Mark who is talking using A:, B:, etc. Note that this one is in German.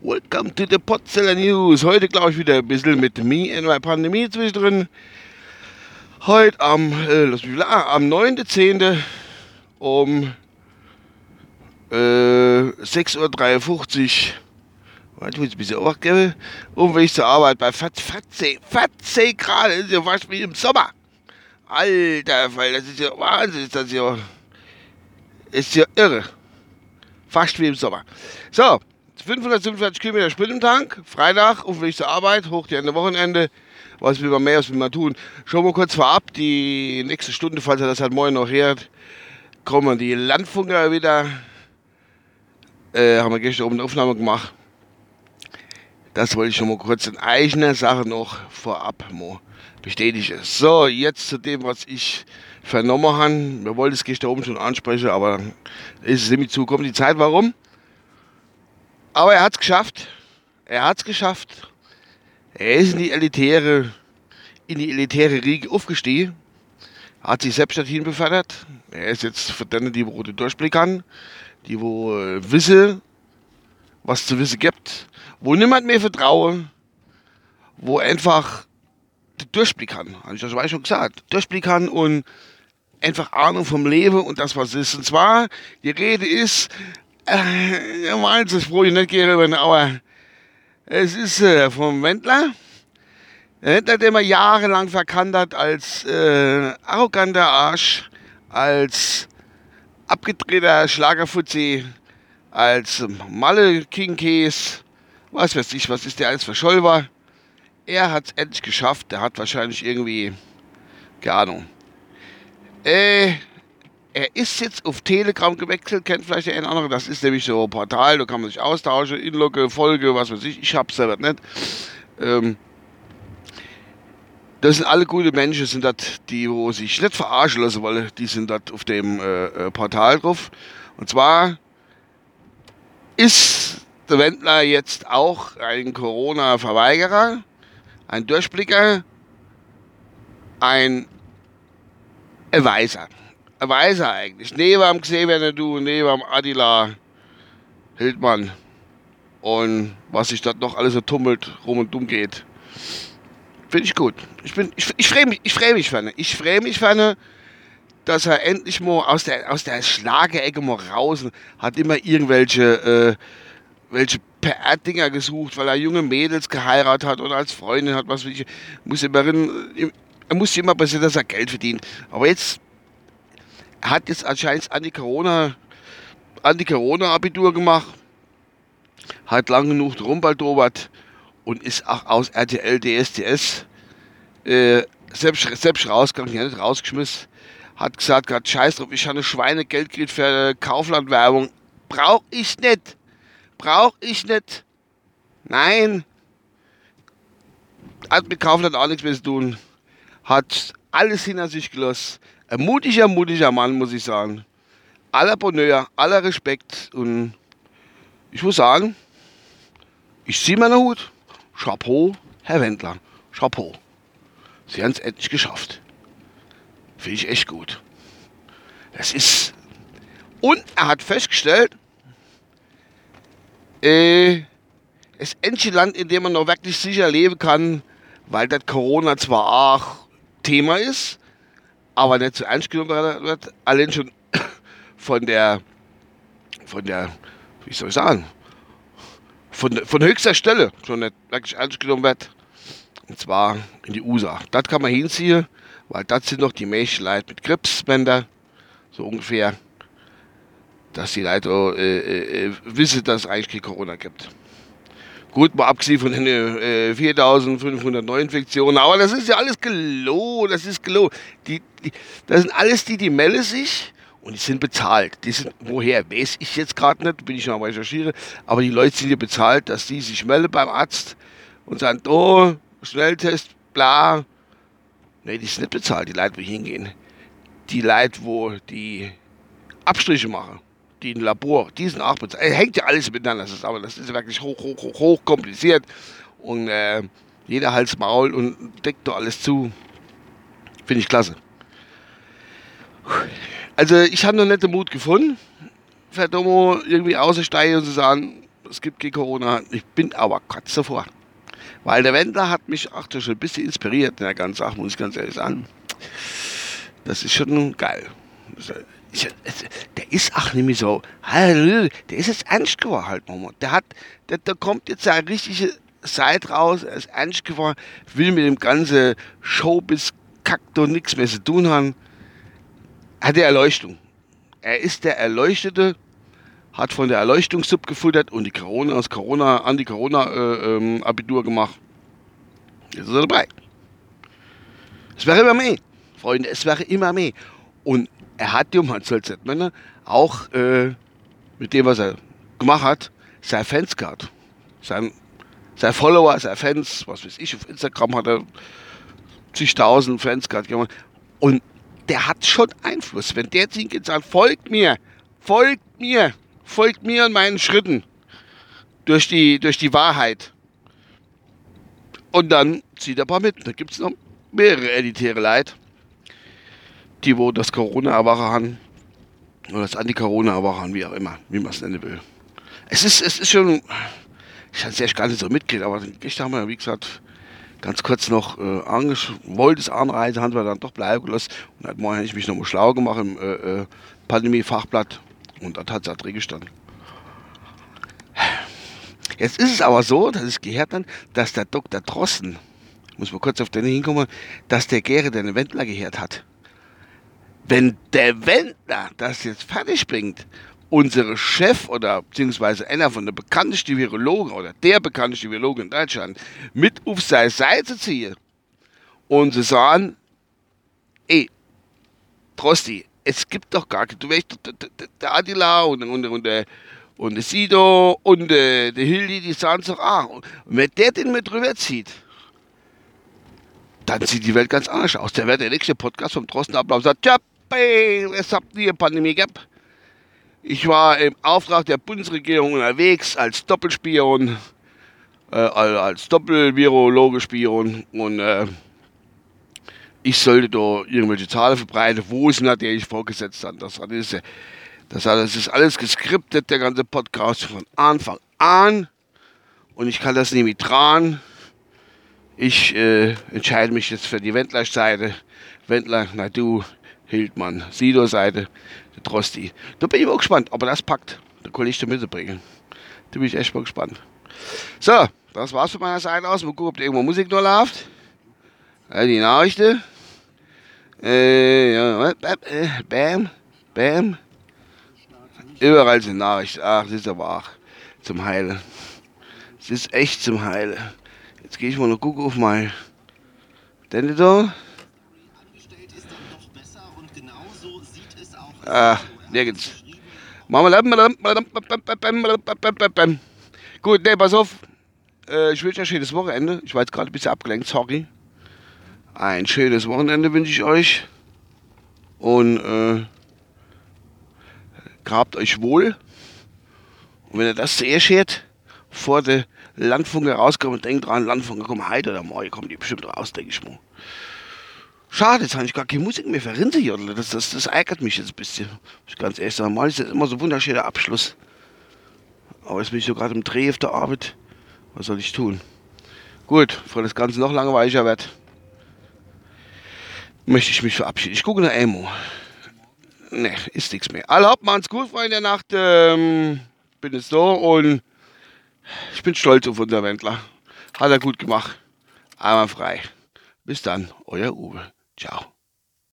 A: Welcome to the Potzeller News. Heute glaube ich wieder ein bisschen mit Me in my Pandemie zwischendrin. Heute am, äh, ah, am 9.10. um äh, 6.53 Uhr. Warte, ich muss ein bisschen aufgeben. Um wenn ich zur Arbeit bei 40, 40 Grad. Das ist ja fast wie im Sommer. Alter, weil das ist ja Wahnsinn. Das ist ja, ist ja irre. Fast wie im Sommer. So, 547 Kilometer Sprit im Tank. Freitag, ich zur Arbeit, hoch die Ende Wochenende. Was will man mehr, was will man tun? Schauen wir kurz vorab, die nächste Stunde, falls er das halt morgen noch hört, kommen die Landfunker wieder. Äh, haben wir gestern oben eine Aufnahme gemacht. Das wollte ich schon mal kurz in eigener Sache noch vorab bestätigen. So, jetzt zu dem, was ich vernommen habe. Wir wollten es gestern oben schon ansprechen, aber ist es nämlich zugekommen. Die Zeit, warum? Aber er hat es geschafft. Er hat es geschafft. Er ist in die elitäre, in die elitäre Riege aufgestiegen. Hat sich selbst dorthin befördert. Er ist jetzt für denen, die wo den Durchblick haben, die wo äh, wissen, was zu wissen gibt, wo niemand mehr vertraue, wo einfach den Durchblick kann. Habe ich das schon gesagt. Durchblick kann und einfach Ahnung vom Leben und das, was ist. Und zwar, die Rede ist äh, meins, das brauche ich nicht gerne, aber es ist äh, vom Wendler. Wendler, der man jahrelang verkannt hat als äh, arroganter Arsch, als abgedrehter Schlagerfuzzi, als Malle King Case, was weiß ich, was ist der alles für Scholver. Er hat es endlich geschafft, der hat wahrscheinlich irgendwie, keine Ahnung. Äh, er ist jetzt auf Telegram gewechselt, kennt vielleicht der eine andere. Das ist nämlich so ein Portal, da kann man sich austauschen, Inlogge, Folge, was weiß ich. Ich hab's selber nicht. Ähm, das sind alle gute Menschen, sind das die, wo sich nicht verarschen lassen wollen, die sind dort auf dem äh, äh, Portal drauf. Und zwar ist der Wendler jetzt auch ein Corona-Verweigerer, ein Durchblicker, ein Weiser weiß er eigentlich. Neben am Xavier du, neben am Adila Hildmann und was sich dort noch alles so tummelt, rum und dumm geht. Finde ich gut. Ich, bin, ich, ich freue mich, ich freue mich für Ich freue mich für dass er endlich mal aus der, aus der Schlagerecke mal raus hat immer irgendwelche äh, welche PR-Dinger gesucht, weil er junge Mädels geheiratet hat oder als Freundin hat, was ich. Muss immer, er muss immer passieren, dass er Geld verdient. Aber jetzt hat jetzt anscheinend Anti-Corona Anti-Corona-Abitur gemacht, hat lang genug rumbaldobert und ist auch aus RTL DSDS äh, selbst, selbst rausgegangen, nicht rausgeschmissen, hat gesagt, hat scheiß drauf, ich habe eine Schweinegeld gekriegt für Kaufland-Werbung. Brauch ich nicht. Brauch ich nicht. Nein. Hat mit Kaufland auch nichts mehr zu tun. Hat alles hinter sich gelassen ein mutiger, mutiger Mann, muss ich sagen. Aller Bonheur, aller Respekt und ich muss sagen, ich ziehe meinen Hut. Chapeau, Herr Wendler. Chapeau. Sie haben es endlich geschafft. Finde ich echt gut. Das ist. Und er hat festgestellt, äh, es ist endlich ein Land, in dem man noch wirklich sicher leben kann, weil das Corona zwar auch Thema ist, aber nicht zu ernst genommen wird. Allein schon von der, von der, wie soll ich sagen, von, von höchster Stelle schon nicht wirklich ernst genommen wird. Und zwar in die USA. Das kann man hinziehen, weil das sind noch die Menschen Leute mit Krebsbänder, so ungefähr, dass die Leute äh, äh, wissen, dass es eigentlich kein Corona gibt. Gut, mal abgesehen von den äh, 4500 Neuinfektionen, aber das ist ja alles gelogen, das ist gelogen. Die, die, das sind alles die, die melden sich und die sind bezahlt. Die sind, woher, weiß ich jetzt gerade nicht, bin ich noch am Recherchieren, aber die Leute sind ja bezahlt, dass die sich melden beim Arzt und sagen, oh, Schnelltest, bla. Ne, die sind nicht bezahlt, die Leute, wo hingehen. Die Leute, wo die Abstriche mache, die ein Labor, diesen auch bezahlt. Hängt ja alles miteinander, das ist, aber das ist wirklich hoch, hoch, hoch, hoch kompliziert. Und äh, jeder Hals Maul und deckt doch alles zu. Finde ich klasse. Also ich habe noch nicht den Mut gefunden, für Domo irgendwie auszusteigen und zu sagen, es gibt kein Corona. Ich bin aber kurz davor. Weil der Wendler hat mich auch schon ein bisschen inspiriert in der ganzen Sache, muss ich ganz ehrlich sagen. Das ist schon geil. Der ist auch nicht mehr so, der ist jetzt ernst geworden halt, Mama. Der hat, der, der kommt jetzt eine richtige Seite raus, er ist ernst geworden, will mit dem ganzen Showbiz kackt und nichts mehr zu tun haben. Hat die Erleuchtung. Er ist der Erleuchtete, hat von der Erleuchtungssub gefuttert und die Corona aus Corona an die Corona-Abitur äh, ähm, gemacht. Jetzt ist er dabei. Es wäre immer mehr, Freunde, es wäre immer mehr. Und er hat die man soll Männer auch äh, mit dem, was er gemacht hat, seine Fans gehabt. Sein, sein Follower, seine Fans, was weiß ich, auf Instagram hat er zigtausend Fans gehabt. Und der hat schon Einfluss. Wenn der zu ihm sagt, folgt mir, folgt mir, folgt mir an meinen Schritten durch die, durch die Wahrheit. Und dann zieht er ein paar mit. Da gibt es noch mehrere elitäre Leid, die wo das Corona-Erwache haben. Oder das Anti-Corona-Erwache haben, wie auch immer, wie man es nennen will. Es ist, es ist schon, ich hatte es gar nicht so mitgekriegt, aber gestern haben wir, wie gesagt, ganz kurz noch äh, wollte es anreisen, haben wir dann doch bleiben gelassen. Und heute Morgen habe ich mich nochmal schlau gemacht im äh, äh, Pandemie-Fachblatt und das hat es drin gestanden. Jetzt ist es aber so, dass ich gehört habe, dass der Dr. Drosten, muss man kurz auf den hinkommen, dass der Gere den Wendler gehört hat. Wenn der Wendler das jetzt fertig bringt, unsere Chef oder beziehungsweise einer von der bekanntesten Virologen oder der bekannteste Virologe in Deutschland mit auf seine Seite ziehe und sie sagen, ey, Trosti, es gibt doch gar keine, du weißt, der Adila und, und, und, der, und der Sido und der, Hildi, die sagen doch, ah, und wenn der den mit drüber zieht, dann sieht die Welt ganz anders aus. Der wird der nächste Podcast vom Drosten ablauf sagt, ja, es habt ihr Pandemie gehabt ich war im Auftrag der Bundesregierung unterwegs als Doppelspion, äh, als Doppelvirologe-Spion und äh, ich sollte da irgendwelche Zahlen verbreiten, wo es natürlich vorgesetzt hat. Das, ist, das, das ist alles geskriptet, der ganze Podcast von Anfang an und ich kann das nicht mit dran. Ich äh, entscheide mich jetzt für die Wendler-Seite. Wendler, na du, Hildmann, Sido-Seite. Drosti. Da bin ich mal gespannt, aber das packt der Kollege mitzubringen. Da bin ich echt mal gespannt. So, das war's von meiner Seite aus. Mal gucken, ob da irgendwo Musik noch läuft. Die Nachrichten. Äh, ja, äh, bam, bam. Überall sind Nachrichten. Ach, das ist aber auch zum Heilen. Es ist echt zum Heilen. Jetzt gehe ich mal noch gucken auf mein. Denn Ah, nirgends. Gut, ne, pass auf. Äh, ich wünsche euch ein schönes Wochenende. Ich war jetzt gerade ein bisschen abgelenkt, sorry. Ein schönes Wochenende wünsche ich euch. Und äh, grabt euch wohl. Und wenn ihr das zuerst hört, vor der Landfunke rauskommt, denkt dran, Landfunke kommen heute oder morgen, kommen die bestimmt raus, denke ich mal. Schade, jetzt habe ich gar keine Musik mehr für Rinderjodler. Das, das, das ärgert mich jetzt ein bisschen. Muss ich ganz ehrlich sagen. Mal ist das immer so ein wunderschöner Abschluss. Aber jetzt bin ich so gerade im Dreh auf der Arbeit. Was soll ich tun? Gut, bevor das Ganze noch langweiliger wird, möchte ich mich verabschieden. Ich gucke nach Emo. Ne, ist nichts mehr. Alle hopp, machen's gut, Freunde der Nacht. Ähm, bin jetzt da und ich bin stolz auf unser Wendler. Hat er gut gemacht. Einmal frei. Bis dann, euer Uwe. Ciao.